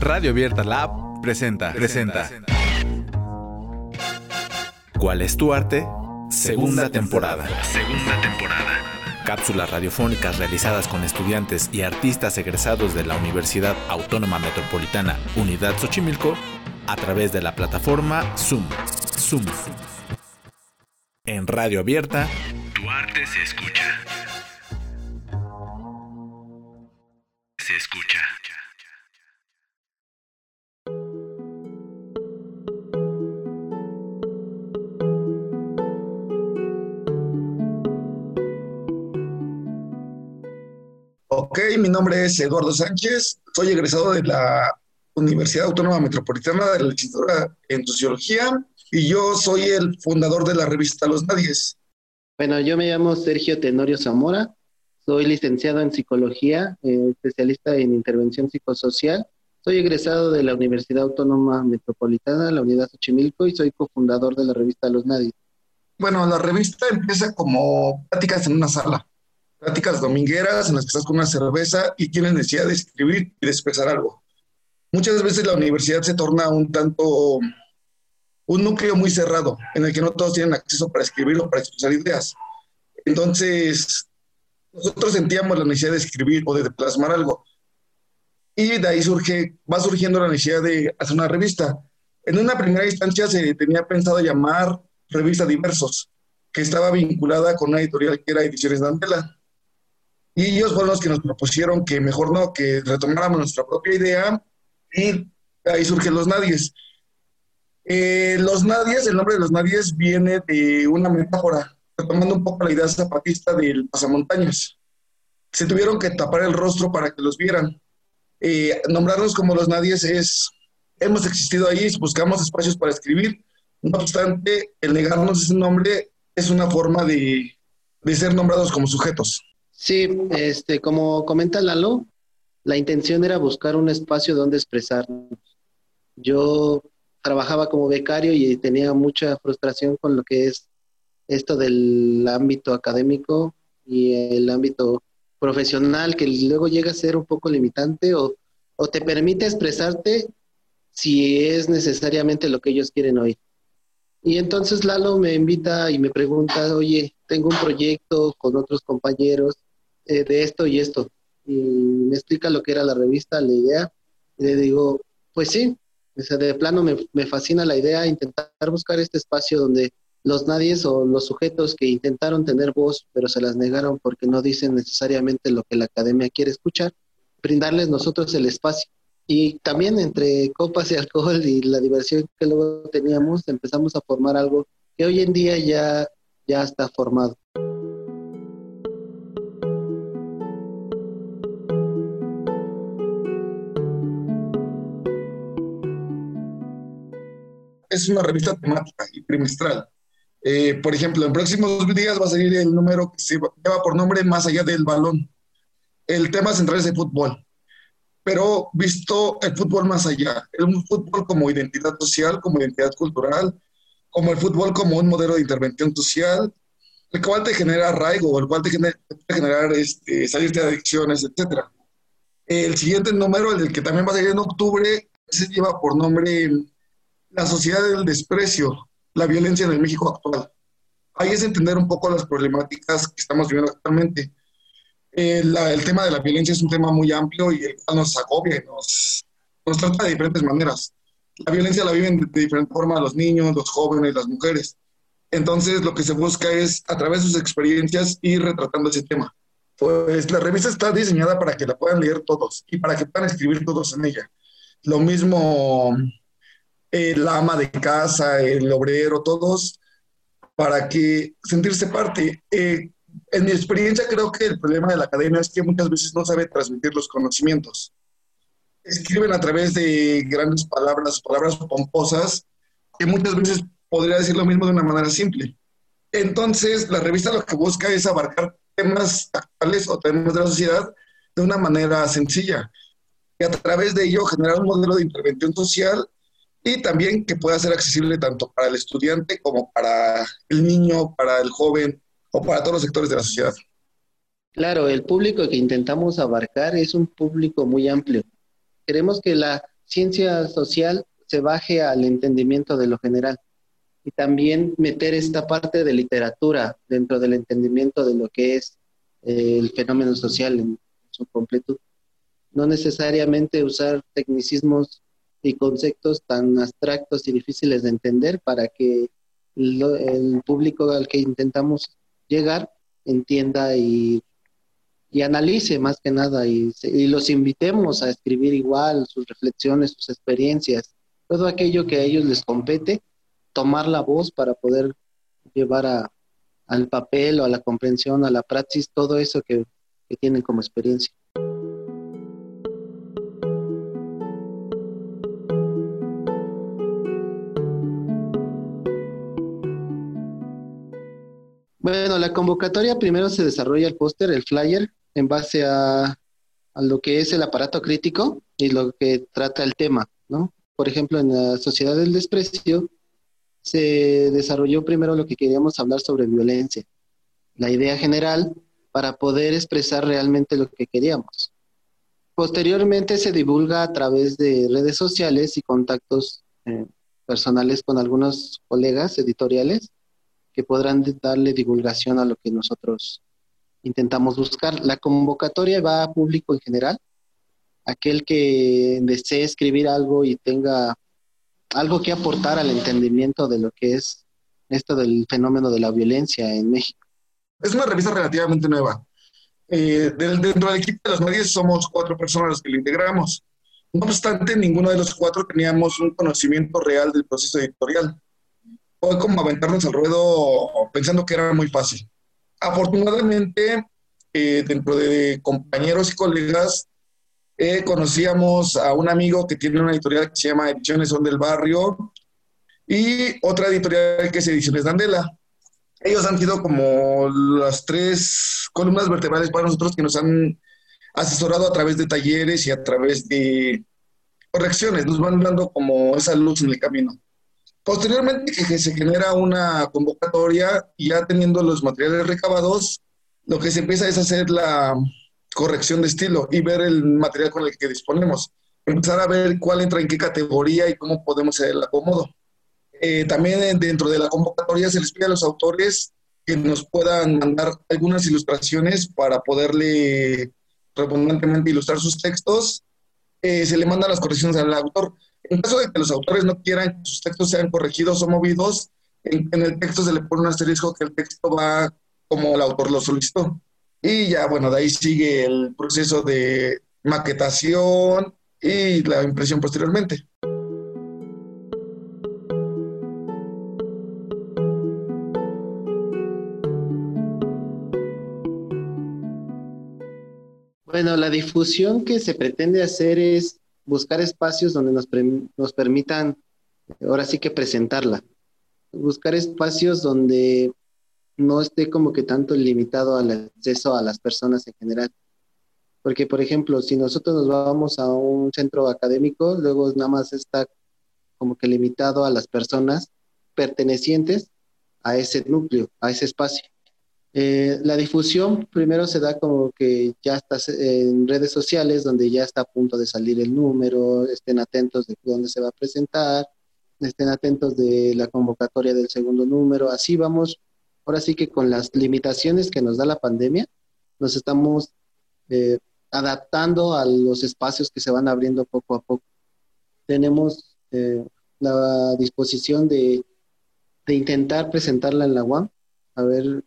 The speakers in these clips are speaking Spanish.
Radio Abierta Lab presenta, presenta. ¿Cuál es tu arte? Segunda temporada. Segunda temporada. Cápsulas radiofónicas realizadas con estudiantes y artistas egresados de la Universidad Autónoma Metropolitana Unidad Xochimilco a través de la plataforma Zoom. Zoom. En Radio Abierta, tu arte se escucha. Mi nombre es Eduardo Sánchez, soy egresado de la Universidad Autónoma Metropolitana de la licenciatura en Sociología y yo soy el fundador de la revista Los Nadies. Bueno, yo me llamo Sergio Tenorio Zamora, soy licenciado en Psicología, eh, especialista en Intervención Psicosocial. Soy egresado de la Universidad Autónoma Metropolitana, la Unidad Xochimilco, y soy cofundador de la revista Los Nadies. Bueno, la revista empieza como pláticas en una sala pláticas domingueras en las que estás con una cerveza y tienes necesidad de escribir y de expresar algo. Muchas veces la universidad se torna un tanto, un núcleo muy cerrado, en el que no todos tienen acceso para escribir o para expresar ideas. Entonces, nosotros sentíamos la necesidad de escribir o de plasmar algo. Y de ahí surge, va surgiendo la necesidad de hacer una revista. En una primera instancia se tenía pensado llamar Revista Diversos, que estaba vinculada con una editorial que era Ediciones Dantela. Y ellos fueron los que nos propusieron que mejor no, que retomáramos nuestra propia idea y ahí surgen los nadies. Eh, los nadies, el nombre de los nadies viene de una metáfora, retomando un poco la idea zapatista del pasamontañas. Se tuvieron que tapar el rostro para que los vieran. Eh, nombrarnos como los nadies es, hemos existido ahí, buscamos espacios para escribir, no obstante, el negarnos ese nombre es una forma de, de ser nombrados como sujetos. Sí, este, como comenta Lalo, la intención era buscar un espacio donde expresarnos. Yo trabajaba como becario y tenía mucha frustración con lo que es esto del ámbito académico y el ámbito profesional, que luego llega a ser un poco limitante o, o te permite expresarte si es necesariamente lo que ellos quieren oír. Y entonces Lalo me invita y me pregunta, oye, tengo un proyecto con otros compañeros eh, de esto y esto. Y me explica lo que era la revista, la idea. Le digo, pues sí, de plano me, me fascina la idea, intentar buscar este espacio donde los nadies o los sujetos que intentaron tener voz, pero se las negaron porque no dicen necesariamente lo que la academia quiere escuchar, brindarles nosotros el espacio. Y también entre copas y alcohol y la diversión que luego teníamos, empezamos a formar algo que hoy en día ya, ya está formado. Es una revista temática y trimestral. Eh, por ejemplo, en próximos días va a salir el número que se lleva por nombre Más allá del balón. El tema central es el fútbol, pero visto el fútbol más allá, el fútbol como identidad social, como identidad cultural, como el fútbol como un modelo de intervención social, el cual te genera arraigo, el cual te, genera, generar este, salirte de adicciones, etc. El siguiente número, el que también va a salir en octubre, se lleva por nombre la sociedad del desprecio, la violencia en el México actual. Ahí es entender un poco las problemáticas que estamos viviendo actualmente. Eh, el tema de la violencia es un tema muy amplio y el cual nos agobia y nos, nos trata de diferentes maneras. La violencia la viven de, diferente forma los niños, los jóvenes, las mujeres. Entonces, lo que se busca es, a través de sus experiencias, ir retratando ese tema. Pues la revista está diseñada para que la puedan leer todos y para que puedan escribir todos en ella. Lo mismo el ama de casa, el obrero, todos, para que sentirse parte. Eh, en mi experiencia creo que el problema de la academia es que muchas veces no sabe transmitir los conocimientos. Escriben a través de grandes palabras, palabras pomposas, que muchas veces podría decir lo mismo de una manera simple. Entonces, la revista lo que busca es abarcar temas actuales o temas de la sociedad de una manera sencilla y a través de ello generar un modelo de intervención social y también que pueda ser accesible tanto para el estudiante como para el niño, para el joven o para todos los sectores de la sociedad. Claro, el público que intentamos abarcar es un público muy amplio. Queremos que la ciencia social se baje al entendimiento de lo general y también meter esta parte de literatura dentro del entendimiento de lo que es eh, el fenómeno social en su completud. No necesariamente usar tecnicismos y conceptos tan abstractos y difíciles de entender para que el público al que intentamos llegar entienda y, analice más que nada y, y, los invitemos a escribir igual sus reflexiones, sus experiencias, todo aquello que a ellos les compete, tomar la voz para poder llevar a, al papel o a la comprensión, a la praxis, todo eso que, que tienen como experiencia. Bueno, la convocatoria primero se desarrolla el póster, el flyer, en base a, lo que es el aparato crítico y lo que trata el tema, ¿no? Por ejemplo, en la Sociedad del Desprecio se desarrolló primero lo que queríamos hablar sobre violencia, la idea general para poder expresar realmente lo que queríamos. Posteriormente se divulga a través de redes sociales y contactos eh, personales con algunos colegas editoriales que podrán darle divulgación a lo que nosotros intentamos buscar. La convocatoria va a público en general. Aquel que desee escribir algo y tenga algo que aportar al entendimiento de lo que es esto del fenómeno de la violencia en México. Es una revista relativamente nueva. Eh, dentro del equipo de los medios somos cuatro personas las que lo integramos. No obstante, ninguno de los cuatro teníamos un conocimiento real del proceso editorial fue como aventarnos al ruedo pensando que era muy fácil. Afortunadamente, eh, dentro de compañeros y colegas, eh, conocíamos a un amigo que tiene una editorial que se llama Ediciones Son del Barrio y otra editorial que es Ediciones Dandela. Ellos han sido como las tres columnas vertebrales para nosotros que nos han asesorado a través de talleres y a través de correcciones, nos van dando como esa luz en el camino. Posteriormente que se genera una convocatoria ya teniendo los materiales recabados, lo que se empieza es hacer la corrección de estilo y ver el material con el que disponemos. Empezar a ver cuál entra en qué categoría y cómo podemos hacer el acomodo. Eh, también dentro de la convocatoria se les pide a los autores que nos puedan mandar algunas ilustraciones para poderle redundantemente ilustrar sus textos. Eh, se le mandan las correcciones al autor. En caso de que los autores no quieran que sus textos sean corregidos o movidos, en, el texto se le pone un asterisco que el texto va como el autor lo solicitó. Y ya, bueno, de ahí sigue el proceso de maquetación y la impresión posteriormente. Bueno, la difusión que se pretende hacer es buscar espacios donde nos, permitan, ahora sí que presentarla. Buscar espacios donde no esté como que tanto limitado al acceso a las personas en general. Porque, por ejemplo, si nosotros nos vamos a un centro académico, luego nada más está como que limitado a las personas pertenecientes a ese núcleo, a ese espacio. Eh, la difusión primero se da como que ya estás en redes sociales donde ya está a punto de salir el número, estén atentos de dónde se va a presentar, estén atentos de la convocatoria del segundo número, así vamos, ahora sí que con las limitaciones que nos da la pandemia, nos estamos eh, adaptando a los espacios que se van abriendo poco a poco. Tenemos eh, la disposición de, de intentar presentarla en la UAM, a ver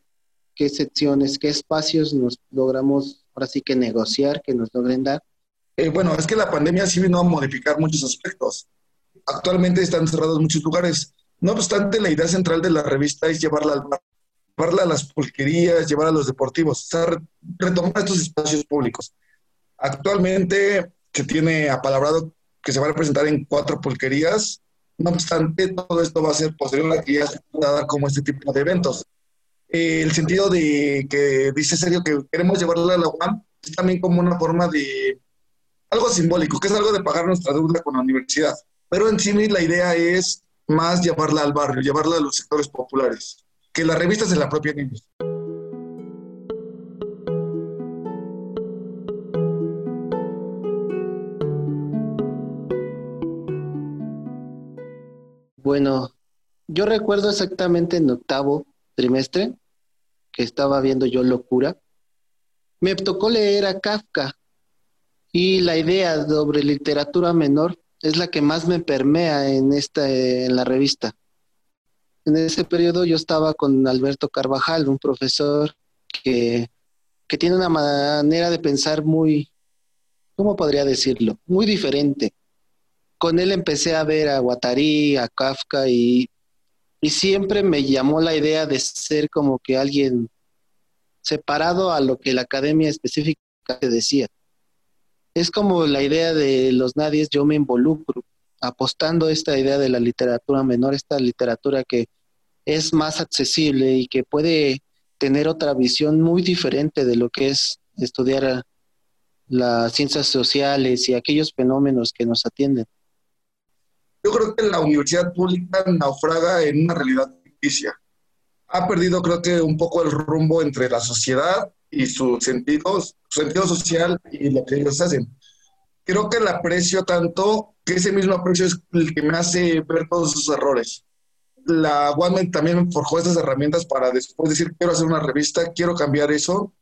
qué secciones, qué espacios nos logramos ahora sí que negociar, que nos logren dar? Eh, bueno, es que la pandemia sí vino a modificar muchos aspectos. Actualmente están cerrados muchos lugares. No obstante, la idea central de la revista es llevarla al bar, llevarla a las pulquerías, llevarla a los deportivos, o sea, retomar estos espacios públicos. Actualmente se tiene apalabrado que se van a presentar en cuatro pulquerías. No obstante, todo esto va a ser posterior a que ya se pueda dar como este tipo de eventos el sentido de que dice serio que queremos llevarla a la UAM es también como una forma de algo simbólico, que es algo de pagar nuestra deuda con la universidad. Pero en sí la idea es más llevarla al barrio, llevarla a los sectores populares, que la revista se la propia ellos. Bueno, yo recuerdo exactamente en octavo trimestre que estaba viendo yo locura. Me tocó leer a Kafka y la idea sobre literatura menor es la que más me permea en esta en la revista. En ese periodo yo estaba con Alberto Carvajal, un profesor que, que tiene una manera de pensar muy, ¿cómo podría decirlo? Muy diferente. Con él empecé a ver a Guattari, a Kafka y, y siempre me llamó la idea de ser como que alguien separado a lo que la academia específica decía. Es como la idea de los nadies, yo me involucro, apostando esta idea de la literatura menor, esta literatura que es más accesible y que puede tener otra visión muy diferente de lo que es estudiar las ciencias sociales y aquellos fenómenos que nos atienden. Yo creo que la universidad pública naufraga en una realidad ficticia. Ha perdido, creo que, un poco el rumbo entre la sociedad y sus sentidos, su sentido social y lo que ellos hacen. Creo que la aprecio tanto que ese mismo aprecio es el que me hace ver todos sus errores. La OneMed también forjó estas herramientas para después decir, quiero hacer una revista, quiero cambiar eso.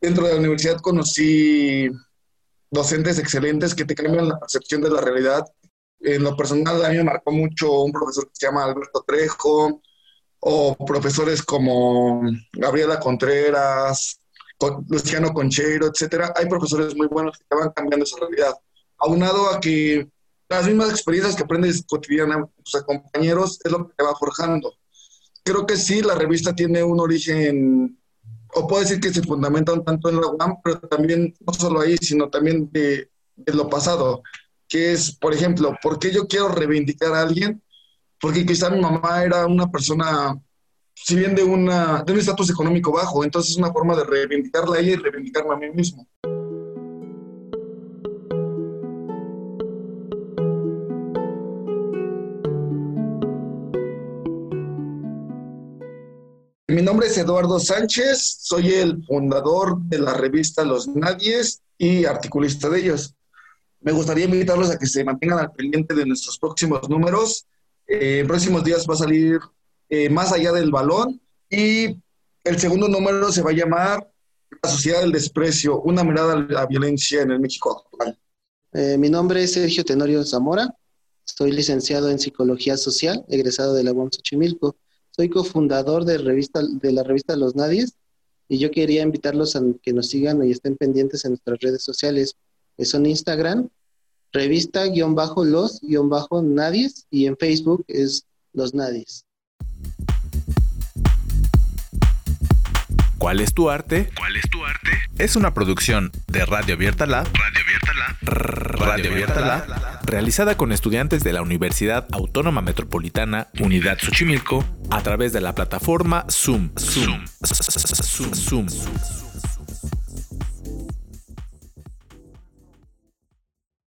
Dentro de la universidad conocí docentes excelentes que te cambian la percepción de la realidad. En lo personal, a mí me marcó mucho un profesor que se llama Alberto Trejo, o profesores como Gabriela Contreras, Luciano Concheiro, etcétera, hay profesores muy buenos que te van cambiando esa realidad. Aunado a que las mismas experiencias que aprendes cotidianamente con tus compañeros es lo que te va forjando. Creo que sí, la revista tiene un origen, o puedo decir que se fundamenta un tanto en la UAM, pero también no solo ahí, sino también de, de lo pasado, que es, por ejemplo, ¿por qué yo quiero reivindicar a alguien? Porque quizá mi mamá era una persona si bien de, una, de un estatus económico bajo, entonces es una forma de reivindicarla a ella y reivindicarme a mí mismo. Mi nombre es Eduardo Sánchez, soy el fundador de la revista Los Nadies y articulista de ellos. Me gustaría invitarlos a que se mantengan al pendiente de nuestros próximos números. Eh, en próximos días va a salir eh, más allá del balón. Y el segundo número se va a llamar La sociedad del desprecio, una mirada a la violencia en el México actual. Eh, mi nombre es Sergio Tenorio Zamora, soy licenciado en Psicología Social, egresado de la UAM Xochimilco. Soy cofundador de, revista, de la revista Los Nadies y yo quería invitarlos a que nos sigan y estén pendientes en nuestras redes sociales. Son Instagram, revista-los-nadies y en Facebook es Los Nadies. ¿Cuál es tu arte? ¿Cuál es tu arte? Es una producción de Radio Abierta La, Radio Abierta La, Radio Abierta La, realizada con estudiantes de la Universidad Autónoma Metropolitana Unidad Xochimilco a través de la plataforma Zoom. Zoom. Zoom. Zoom.